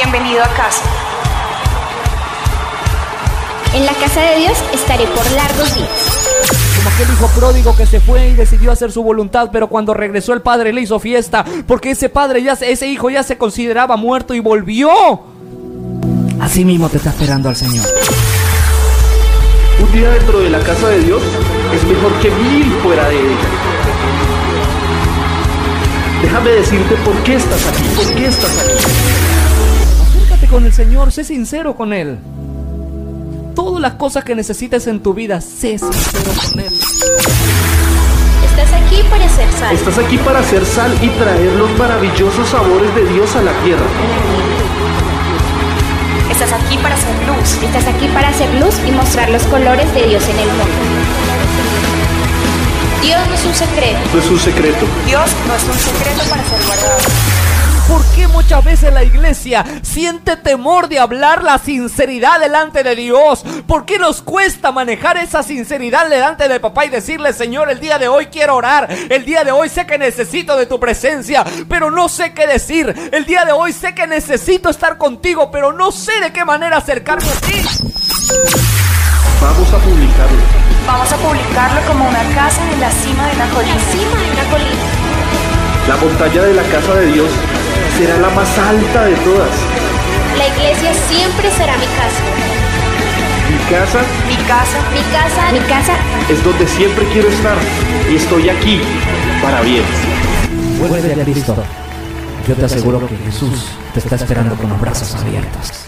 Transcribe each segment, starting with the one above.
Bienvenido a casa. En la casa de Dios estaré por largos días. Como aquel hijo pródigo que se fue y decidió hacer su voluntad, pero cuando regresó el padre le hizo fiesta, porque ese padre ya, ese hijo ya se consideraba muerto y volvió. Así mismo te está esperando al Señor. Un día dentro de la casa de Dios es mejor que mil fuera de ella. Déjame decirte por qué estás aquí, por qué estás aquí. Con el Señor, sé sincero con Él. Todas las cosas que necesites en tu vida, sé sincero con Él. Estás aquí para ser sal. Estás aquí para hacer sal y traer los maravillosos sabores de Dios a la tierra. Estás aquí para hacer luz. Estás aquí para hacer luz y mostrar los colores de Dios en el mundo. Dios no es un secreto. No es un secreto. Dios no es un secreto para ser guardado. ¿Por qué muchas veces la iglesia siente temor de hablar la sinceridad delante de Dios? ¿Por qué nos cuesta manejar esa sinceridad delante de papá y decirle, Señor, el día de hoy quiero orar, el día de hoy sé que necesito de tu presencia, pero no sé qué decir, el día de hoy sé que necesito estar contigo, pero no sé de qué manera acercarme a ti? Vamos a publicarlo. Vamos a publicarlo como una casa en la cima de una colina. La cima de una colina. La montaña de la casa de Dios será la más alta de todas. La iglesia siempre será mi casa. Mi casa Mi casa Mi casa, mi casa. es donde siempre quiero estar y estoy aquí para bien. Vuelve a Cristo. Yo te aseguro que Jesús te está esperando con los brazos abiertos.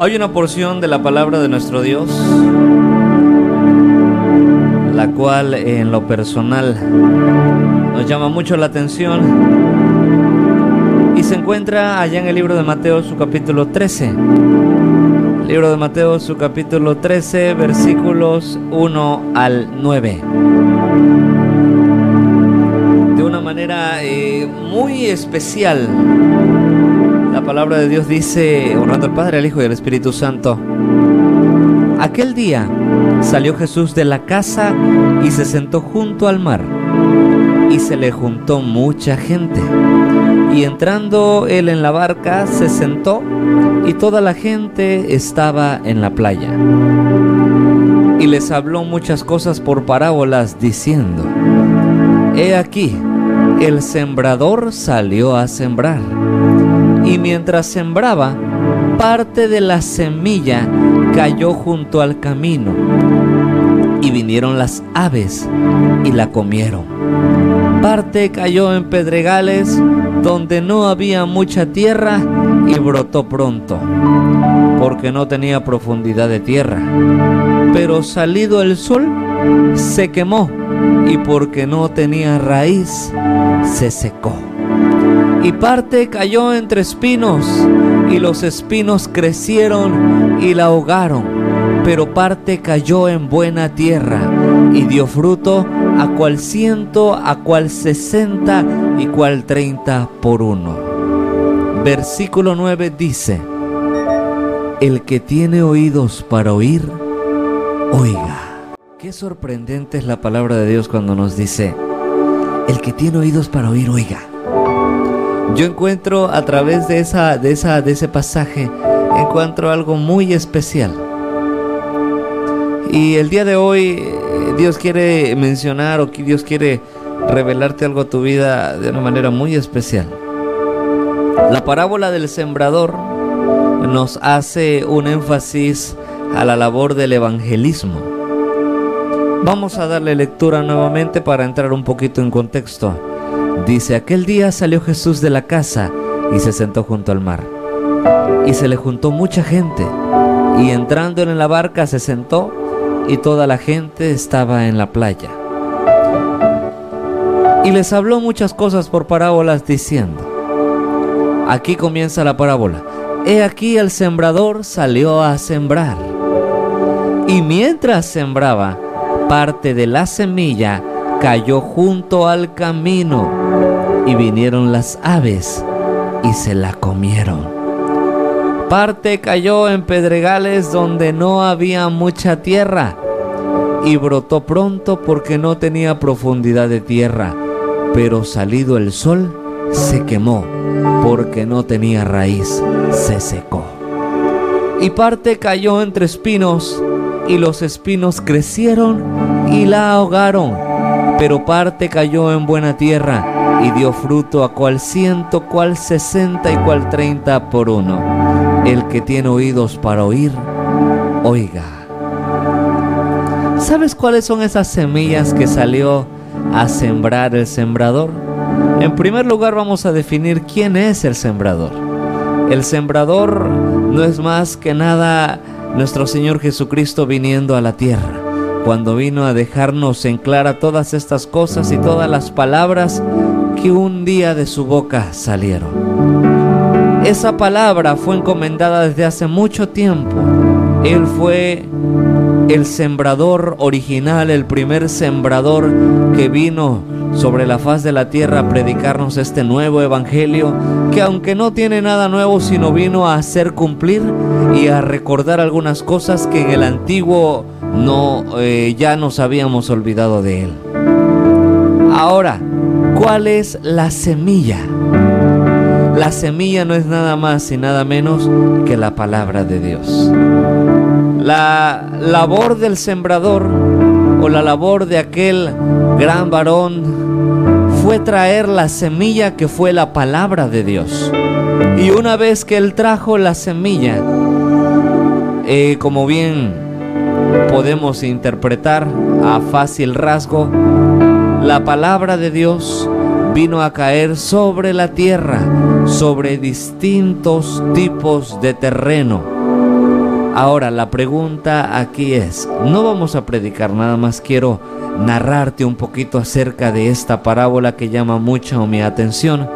Hay una porción de la palabra de nuestro Dios, la cual en lo personal nos llama mucho la atención y se encuentra allá en el libro de Mateo su capítulo 13. Libro de Mateo su capítulo 13 versículos 1 al 9. De una manera eh, muy especial la palabra de Dios dice, honrando al Padre, al Hijo y al Espíritu Santo, aquel día salió Jesús de la casa y se sentó junto al mar, y se le juntó mucha gente. Y entrando él en la barca, se sentó, y toda la gente estaba en la playa. Y les habló muchas cosas por parábolas, diciendo, He aquí, el sembrador salió a sembrar y mientras sembraba, parte de la semilla cayó junto al camino y vinieron las aves y la comieron. Parte cayó en pedregales donde no había mucha tierra y brotó pronto, porque no tenía profundidad de tierra. Pero salido el sol, se quemó y porque no tenía raíz, se secó y parte cayó entre espinos, y los espinos crecieron y la ahogaron, pero parte cayó en buena tierra, y dio fruto a cual ciento, a cual sesenta y cual treinta por uno. Versículo 9 dice, El que tiene oídos para oír, oiga. Qué sorprendente es la palabra de Dios cuando nos dice, El que tiene oídos para oír, oiga. Yo encuentro a través de esa, de esa, de ese pasaje, encuentro algo muy especial. Y el día de hoy eh, Dios quiere mencionar o Dios quiere revelarte algo a tu vida de una manera muy especial. La parábola del sembrador nos hace un énfasis a la labor del evangelismo. Vamos a darle lectura nuevamente para entrar un poquito en contexto. Dice, aquel día salió Jesús de la casa y se sentó junto al mar. Y se le juntó mucha gente. Y entrando en la barca se sentó y toda la gente estaba en la playa. Y les habló muchas cosas por parábolas diciendo, aquí comienza la parábola, he aquí el sembrador salió a sembrar. Y mientras sembraba, parte de la semilla cayó junto al camino y vinieron las aves y se la comieron. Parte cayó en pedregales donde no había mucha tierra y brotó pronto porque no tenía profundidad de tierra, pero salido el sol se quemó porque no tenía raíz, se secó. Y parte cayó entre espinos y los espinos crecieron y la ahogaron, pero parte cayó en buena tierra y dio fruto a cual ciento, cual sesenta y cual treinta por uno. El que tiene oídos para oír, oiga. ¿Sabes cuáles son esas semillas que salió a sembrar el sembrador? En primer lugar vamos a definir quién es el sembrador. El sembrador no es más que nada nuestro Señor Jesucristo viniendo a la tierra, cuando vino a dejarnos en clara todas estas cosas y todas las palabras que un día de su boca salieron. Esa palabra fue encomendada desde hace mucho tiempo. Él fue el sembrador original, el primer sembrador que vino sobre la faz de la tierra predicarnos este nuevo evangelio que aunque no tiene nada nuevo sino vino a hacer cumplir y a recordar algunas cosas que en el antiguo no eh, ya nos habíamos olvidado de él. Ahora, ¿cuál es la semilla? La semilla no es nada más y nada menos que la palabra de Dios. La labor del sembrador o la labor de aquel gran varón fue traer la semilla que fue la palabra de Dios. Y una vez que él trajo la semilla, eh, como bien podemos interpretar a fácil rasgo, la palabra de Dios vino a caer sobre la tierra, sobre distintos tipos de terreno Ahora, la pregunta aquí es, no vamos a predicar, nada más quiero narrarte un poquito acerca de esta parábola que llama mucho mi atención.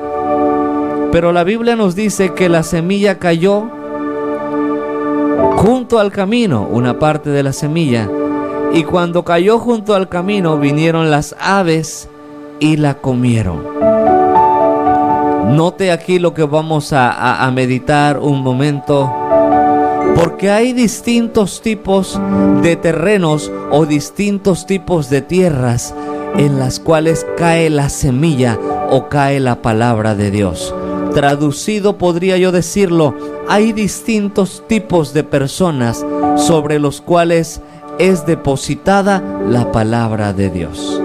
Pero la Biblia nos dice que la semilla cayó junto al camino, una parte de la semilla, y cuando cayó junto al camino vinieron las aves y la comieron. Note aquí lo que vamos a, a meditar un momento porque hay distintos tipos de terrenos o distintos tipos de tierras en las cuales cae la semilla o cae la palabra de Dios. Traducido podría yo decirlo, hay distintos tipos de personas sobre los cuales es depositada la palabra de Dios.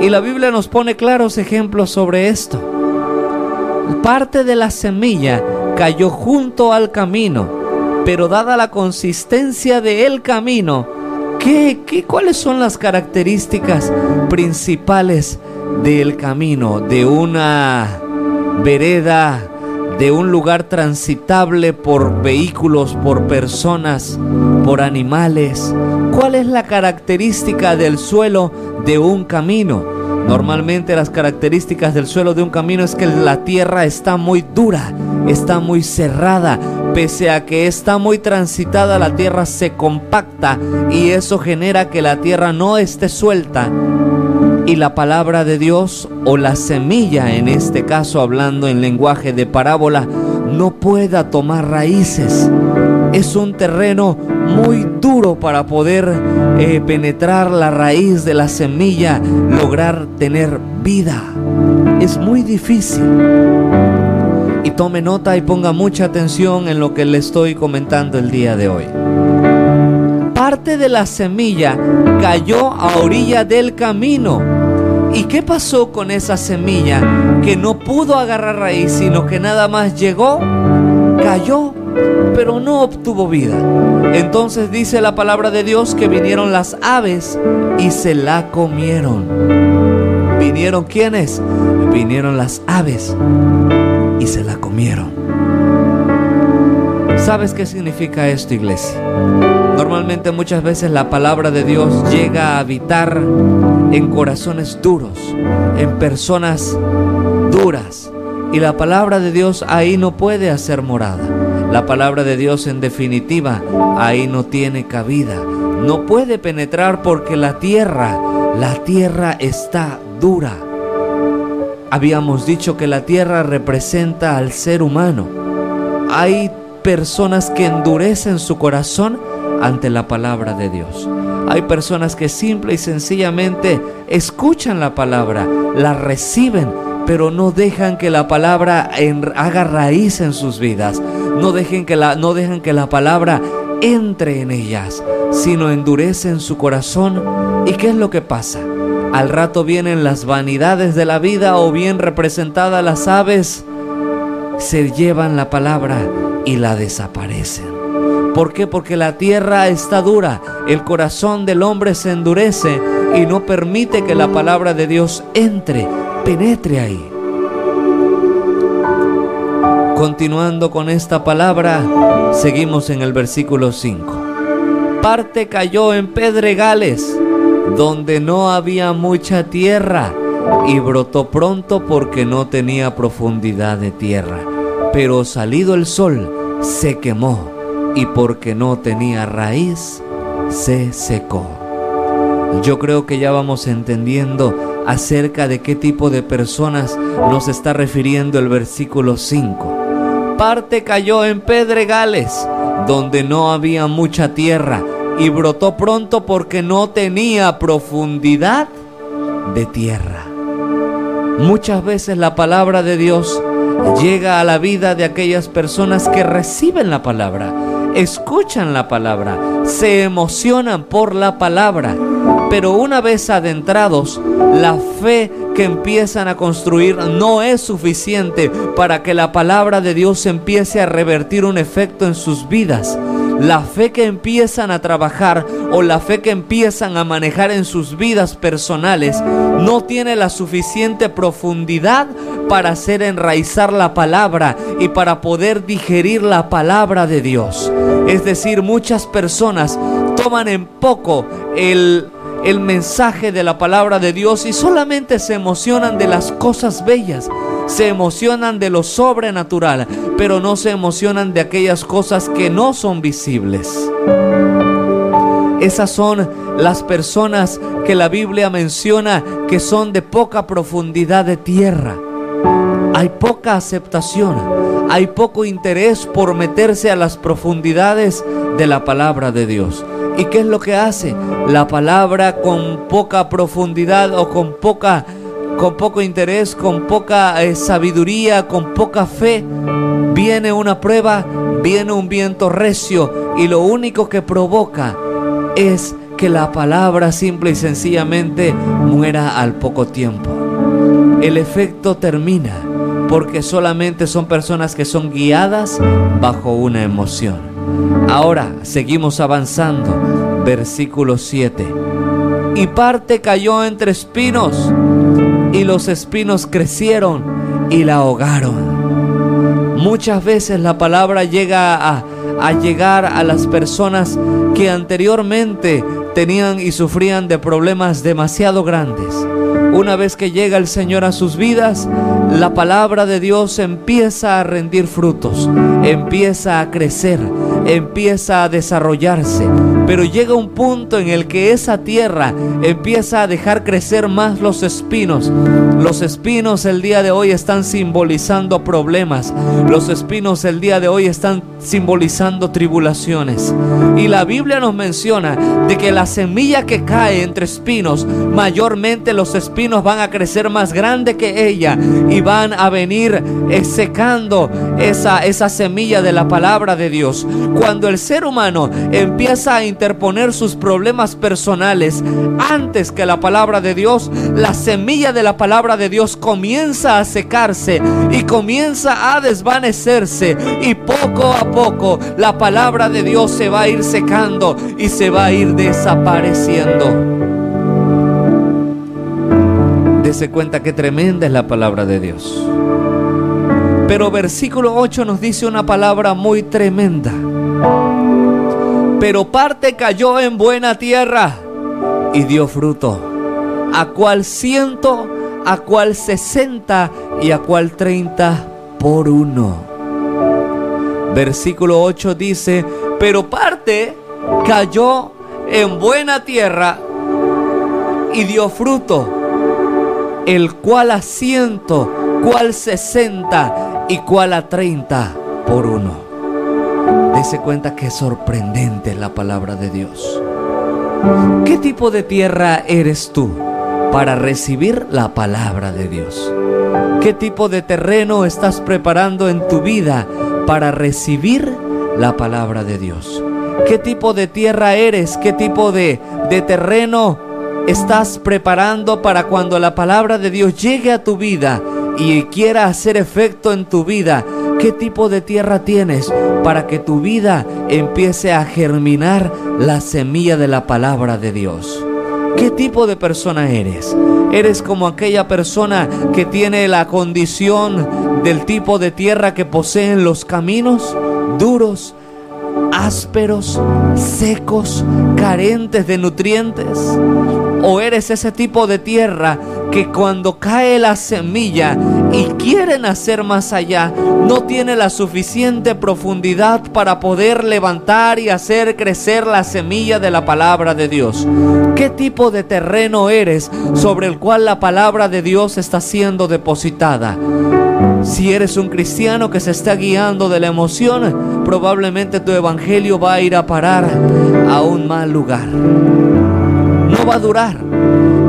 Y la Biblia nos pone claros ejemplos sobre esto. Parte de la semilla cayó junto al camino pero dada la consistencia del camino, ¿qué, qué, cuáles son las características principales del camino, de una vereda, de un lugar transitable por vehículos, por personas, por animales? ¿Cuál es la característica del suelo de un camino? Normalmente las características del suelo de un camino es que la tierra está muy dura, está muy cerrada, Pese a que está muy transitada, la tierra se compacta y eso genera que la tierra no esté suelta y la palabra de Dios o la semilla, en este caso hablando en lenguaje de parábola, no pueda tomar raíces. Es un terreno muy duro para poder eh, penetrar la raíz de la semilla, lograr tener vida. Es muy difícil y tome nota y ponga mucha atención en lo que le estoy comentando el día de hoy. Parte de la semilla cayó a orilla del camino. ¿Y qué pasó con esa semilla que no pudo agarrar raíz, sino que nada más llegó, cayó, pero no obtuvo vida? Entonces dice la palabra de Dios que vinieron las aves y se la comieron. ¿Vinieron quiénes? Vinieron las aves y se la comieron. ¿Sabes qué significa esto, iglesia? Normalmente muchas veces la palabra de Dios llega a habitar en corazones duros, en personas duras. Y la palabra de Dios ahí no puede hacer morada. La palabra de Dios en definitiva ahí no tiene cabida. No puede penetrar porque la tierra, la tierra está dura. Habíamos dicho que la tierra representa al ser humano. Hay personas que endurecen su corazón ante la palabra de Dios. Hay personas que simple y sencillamente escuchan la palabra, la reciben, pero no dejan que la palabra haga raíz en sus vidas. No, dejen que la, no dejan que la palabra entre en ellas, sino endurecen su corazón. ¿Y qué es lo que pasa? Al rato vienen las vanidades de la vida o bien representadas las aves, se llevan la palabra y la desaparecen. ¿Por qué? Porque la tierra está dura, el corazón del hombre se endurece y no permite que la palabra de Dios entre, penetre ahí. Continuando con esta palabra, seguimos en el versículo 5. Parte cayó en pedregales, donde no había mucha tierra, y brotó pronto porque no tenía profundidad de tierra. Pero salido el sol, se quemó y porque no tenía raíz, se secó. Yo creo que ya vamos entendiendo acerca de qué tipo de personas nos está refiriendo el versículo 5. Parte cayó en pedregales, donde no había mucha tierra, y brotó pronto porque no tenía profundidad de tierra. Muchas veces la palabra de Dios llega a la vida de aquellas personas que reciben la palabra, escuchan la palabra, se emocionan por la palabra, pero una vez adentrados, la fe que empiezan a construir no es suficiente para que la palabra de Dios empiece a revertir un efecto en sus vidas. La fe que empiezan a trabajar o la fe que empiezan a manejar en sus vidas personales no tiene la suficiente profundidad para hacer enraizar la palabra y para poder digerir la palabra de Dios. Es decir, muchas personas toman en poco el el mensaje de la palabra de Dios y solamente se emocionan de las cosas bellas, se emocionan de lo sobrenatural, pero no se emocionan de aquellas cosas que no son visibles. Esas son las personas que la Biblia menciona que son de poca profundidad de tierra. Hay poca aceptación, hay poco interés por meterse a las profundidades de la palabra de Dios. ¿Y qué es lo que hace? La palabra con poca profundidad o con poca con poco interés, con poca eh, sabiduría, con poca fe, viene una prueba, viene un viento recio y lo único que provoca es que la palabra simple y sencillamente muera al poco tiempo. El efecto termina porque solamente son personas que son guiadas bajo una emoción. Ahora seguimos avanzando. Versículo 7. Y parte cayó entre espinos y los espinos crecieron y la ahogaron. Muchas veces la palabra llega a, a llegar a las personas que anteriormente tenían y sufrían de problemas demasiado grandes. Una vez que llega el Señor a sus vidas, la palabra de Dios empieza a rendir frutos, empieza a crecer, empieza a desarrollarse. Pero llega un punto en el que esa tierra empieza a dejar crecer más los espinos. Los espinos el día de hoy están simbolizando problemas. Los espinos el día de hoy están simbolizando tribulaciones. Y la Biblia nos menciona de que la semilla que cae entre espinos, mayormente los espinos van a crecer más grande que ella van a venir secando esa, esa semilla de la palabra de Dios. Cuando el ser humano empieza a interponer sus problemas personales antes que la palabra de Dios, la semilla de la palabra de Dios comienza a secarse y comienza a desvanecerse y poco a poco la palabra de Dios se va a ir secando y se va a ir desapareciendo. Dese cuenta que tremenda es la palabra de Dios. Pero versículo 8 nos dice una palabra muy tremenda. Pero parte cayó en buena tierra y dio fruto, a cual ciento, a cual sesenta y a cual treinta por uno. Versículo 8 dice, pero parte cayó en buena tierra y dio fruto, el cual a ciento, cual sesenta y cual a treinta por uno. Dese cuenta que es sorprendente la palabra de Dios. ¿Qué tipo de tierra eres tú para recibir la palabra de Dios? ¿Qué tipo de terreno estás preparando en tu vida para recibir la palabra de Dios? ¿Qué tipo de tierra eres? ¿Qué tipo de, de terreno estás preparando para cuando la palabra de Dios llegue a tu vida y quiera hacer efecto en tu vida? ¿Qué tipo de tierra tienes para que tu vida empiece a germinar la semilla de la palabra de Dios? ¿Qué tipo de persona eres? ¿Eres como aquella persona que tiene la condición del tipo de tierra que poseen los caminos duros, ásperos, secos, carentes de nutrientes? ¿O eres ese tipo de tierra que cuando cae la semilla y quiere nacer más allá, no tiene la suficiente profundidad para poder levantar y hacer crecer la semilla de la palabra de Dios? ¿Qué tipo de terreno eres sobre el cual la palabra de Dios está siendo depositada? Si eres un cristiano que se está guiando de la emoción, probablemente tu evangelio va a ir a parar a un mal lugar. No va a durar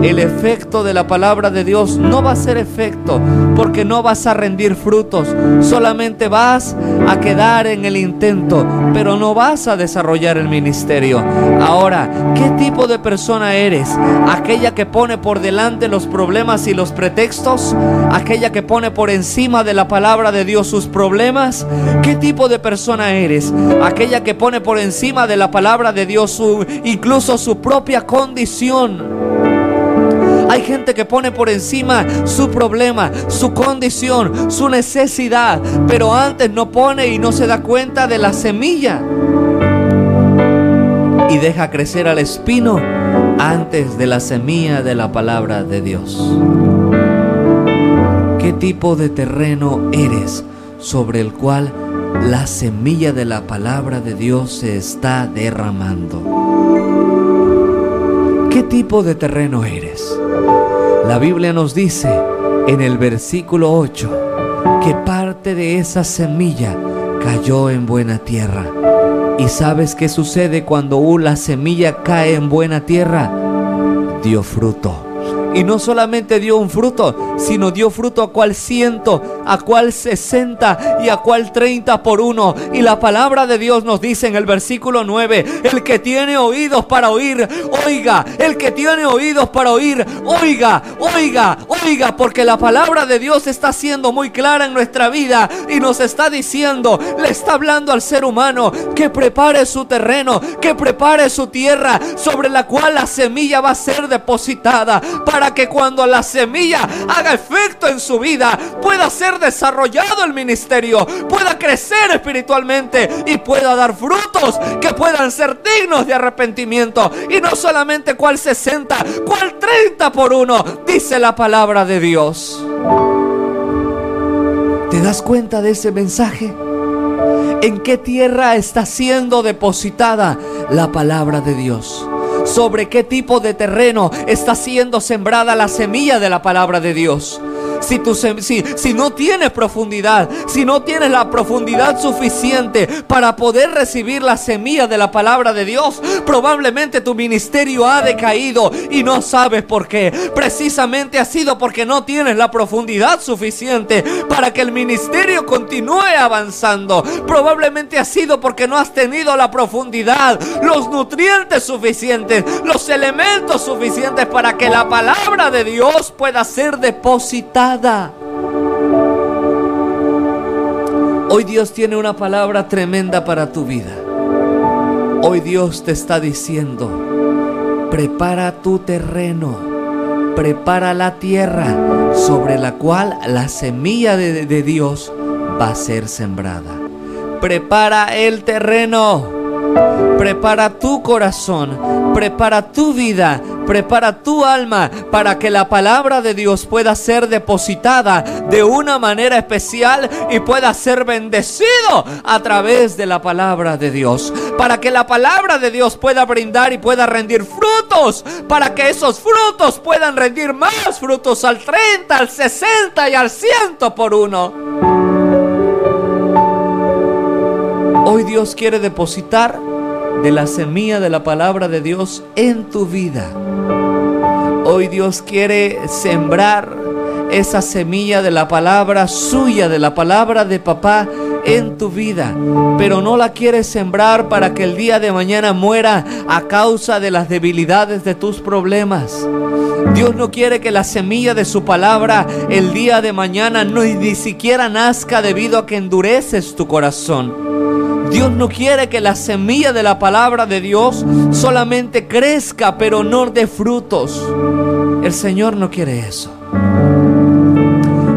el efecto de la palabra de Dios no va a ser efecto porque no vas a rendir frutos. Solamente vas a quedar en el intento, pero no vas a desarrollar el ministerio. Ahora, ¿qué tipo de persona eres? ¿Aquella que pone por delante los problemas y los pretextos? ¿Aquella que pone por encima de la palabra de Dios sus problemas? ¿Qué tipo de persona eres? ¿Aquella que pone por encima de la palabra de Dios su, incluso su propia condición? Hay gente que pone por encima su problema, su condición, su necesidad, pero antes no pone y no se da cuenta de la semilla. Y deja crecer al espino antes de la semilla de la palabra de Dios. ¿Qué tipo de terreno eres sobre el cual la semilla de la palabra de Dios se está derramando? ¿Qué tipo de terreno eres? La Biblia nos dice en el versículo 8 que parte de esa semilla cayó en buena tierra. ¿Y sabes qué sucede cuando la semilla cae en buena tierra? Dio fruto y no solamente dio un fruto, sino dio fruto a cual ciento, a cual sesenta y a cual treinta por uno. Y la palabra de Dios nos dice en el versículo 9, el que tiene oídos para oír, oiga, el que tiene oídos para oír, oiga, oiga, oiga, porque la palabra de Dios está siendo muy clara en nuestra vida y nos está diciendo, le está hablando al ser humano que prepare su terreno, que prepare su tierra sobre la cual la semilla va a ser depositada para para que cuando la semilla haga efecto en su vida, pueda ser desarrollado el ministerio, pueda crecer espiritualmente y pueda dar frutos que puedan ser dignos de arrepentimiento. Y no solamente cual 60, cual 30 por uno, dice la palabra de Dios. ¿Te das cuenta de ese mensaje? ¿En qué tierra está siendo depositada la palabra de Dios? Sobre qué tipo de terreno está siendo sembrada la semilla de la palabra de Dios si, si, si no tienes profundidad, si no tienes la profundidad suficiente para poder recibir la semilla de la palabra de Dios, probablemente tu ministerio ha decaído y no sabes por qué. Precisamente ha sido porque no tienes la profundidad suficiente para que el ministerio continúe avanzando. Probablemente ha sido porque no has tenido la profundidad, los nutrientes suficientes, los elementos suficientes para que la palabra de Dios pueda ser depositada Hoy Dios tiene una palabra tremenda para tu vida. Hoy Dios te está diciendo, prepara tu terreno, prepara la tierra sobre la cual la semilla de, Dios va a ser sembrada. Prepara el terreno Prepara tu corazón, prepara tu vida, prepara tu alma para que la palabra de Dios pueda ser depositada de una manera especial y pueda ser bendecido a través de la palabra de Dios. Para que la palabra de Dios pueda brindar y pueda rendir frutos, para que esos frutos puedan rendir más frutos al 30, al 60 y al 100 por uno. Hoy Dios quiere depositar de la semilla de la palabra de Dios en tu vida. Hoy Dios quiere sembrar esa semilla de la palabra suya, de la palabra de papá en tu vida, pero no la quieres sembrar para que el día de mañana muera a causa de las debilidades de tus problemas. Dios no quiere que la semilla de su palabra el día de mañana no ni siquiera nazca debido a que endureces tu corazón. Dios no quiere que la semilla de la palabra de Dios solamente crezca pero no dé frutos. El Señor no quiere eso.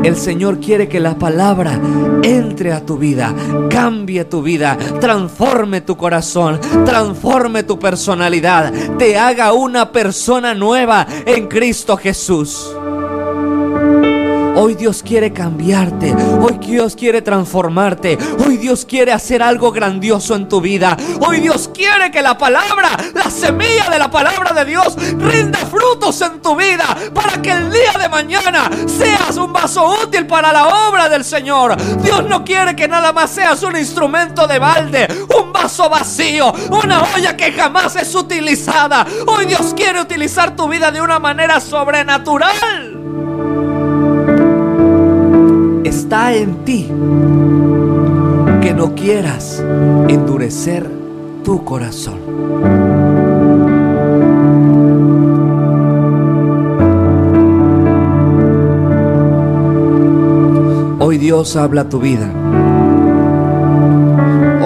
El Señor quiere que la palabra entre a tu vida, cambie tu vida, transforme tu corazón, transforme tu personalidad, te haga una persona nueva en Cristo Jesús. Hoy Dios quiere cambiarte. Hoy Dios quiere transformarte. Hoy Dios quiere hacer algo grandioso en tu vida. Hoy Dios quiere que la palabra, la semilla de la palabra de Dios, rinda frutos en tu vida para que el día de mañana seas un vaso útil para la obra del Señor. Dios no quiere que nada más seas un instrumento de balde, un vaso vacío, una olla que jamás es utilizada. Hoy Dios quiere utilizar tu vida de una manera sobrenatural está en ti que no quieras endurecer tu corazón. Hoy Dios habla tu vida.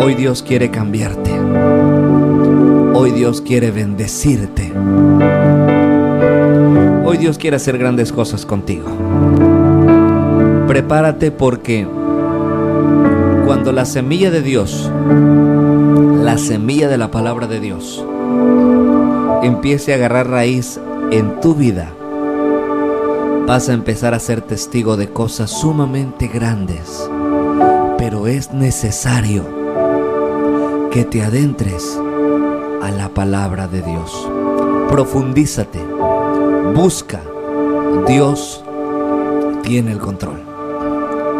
Hoy Dios quiere cambiarte. Hoy Dios quiere bendecirte. Hoy Dios quiere hacer grandes cosas contigo prepárate porque cuando la semilla de Dios, la semilla de la palabra de Dios, empiece a agarrar raíz en tu vida, vas a empezar a ser testigo de cosas sumamente grandes. Pero es necesario que te adentres a la palabra de Dios. Profundízate, busca. Dios tiene el control.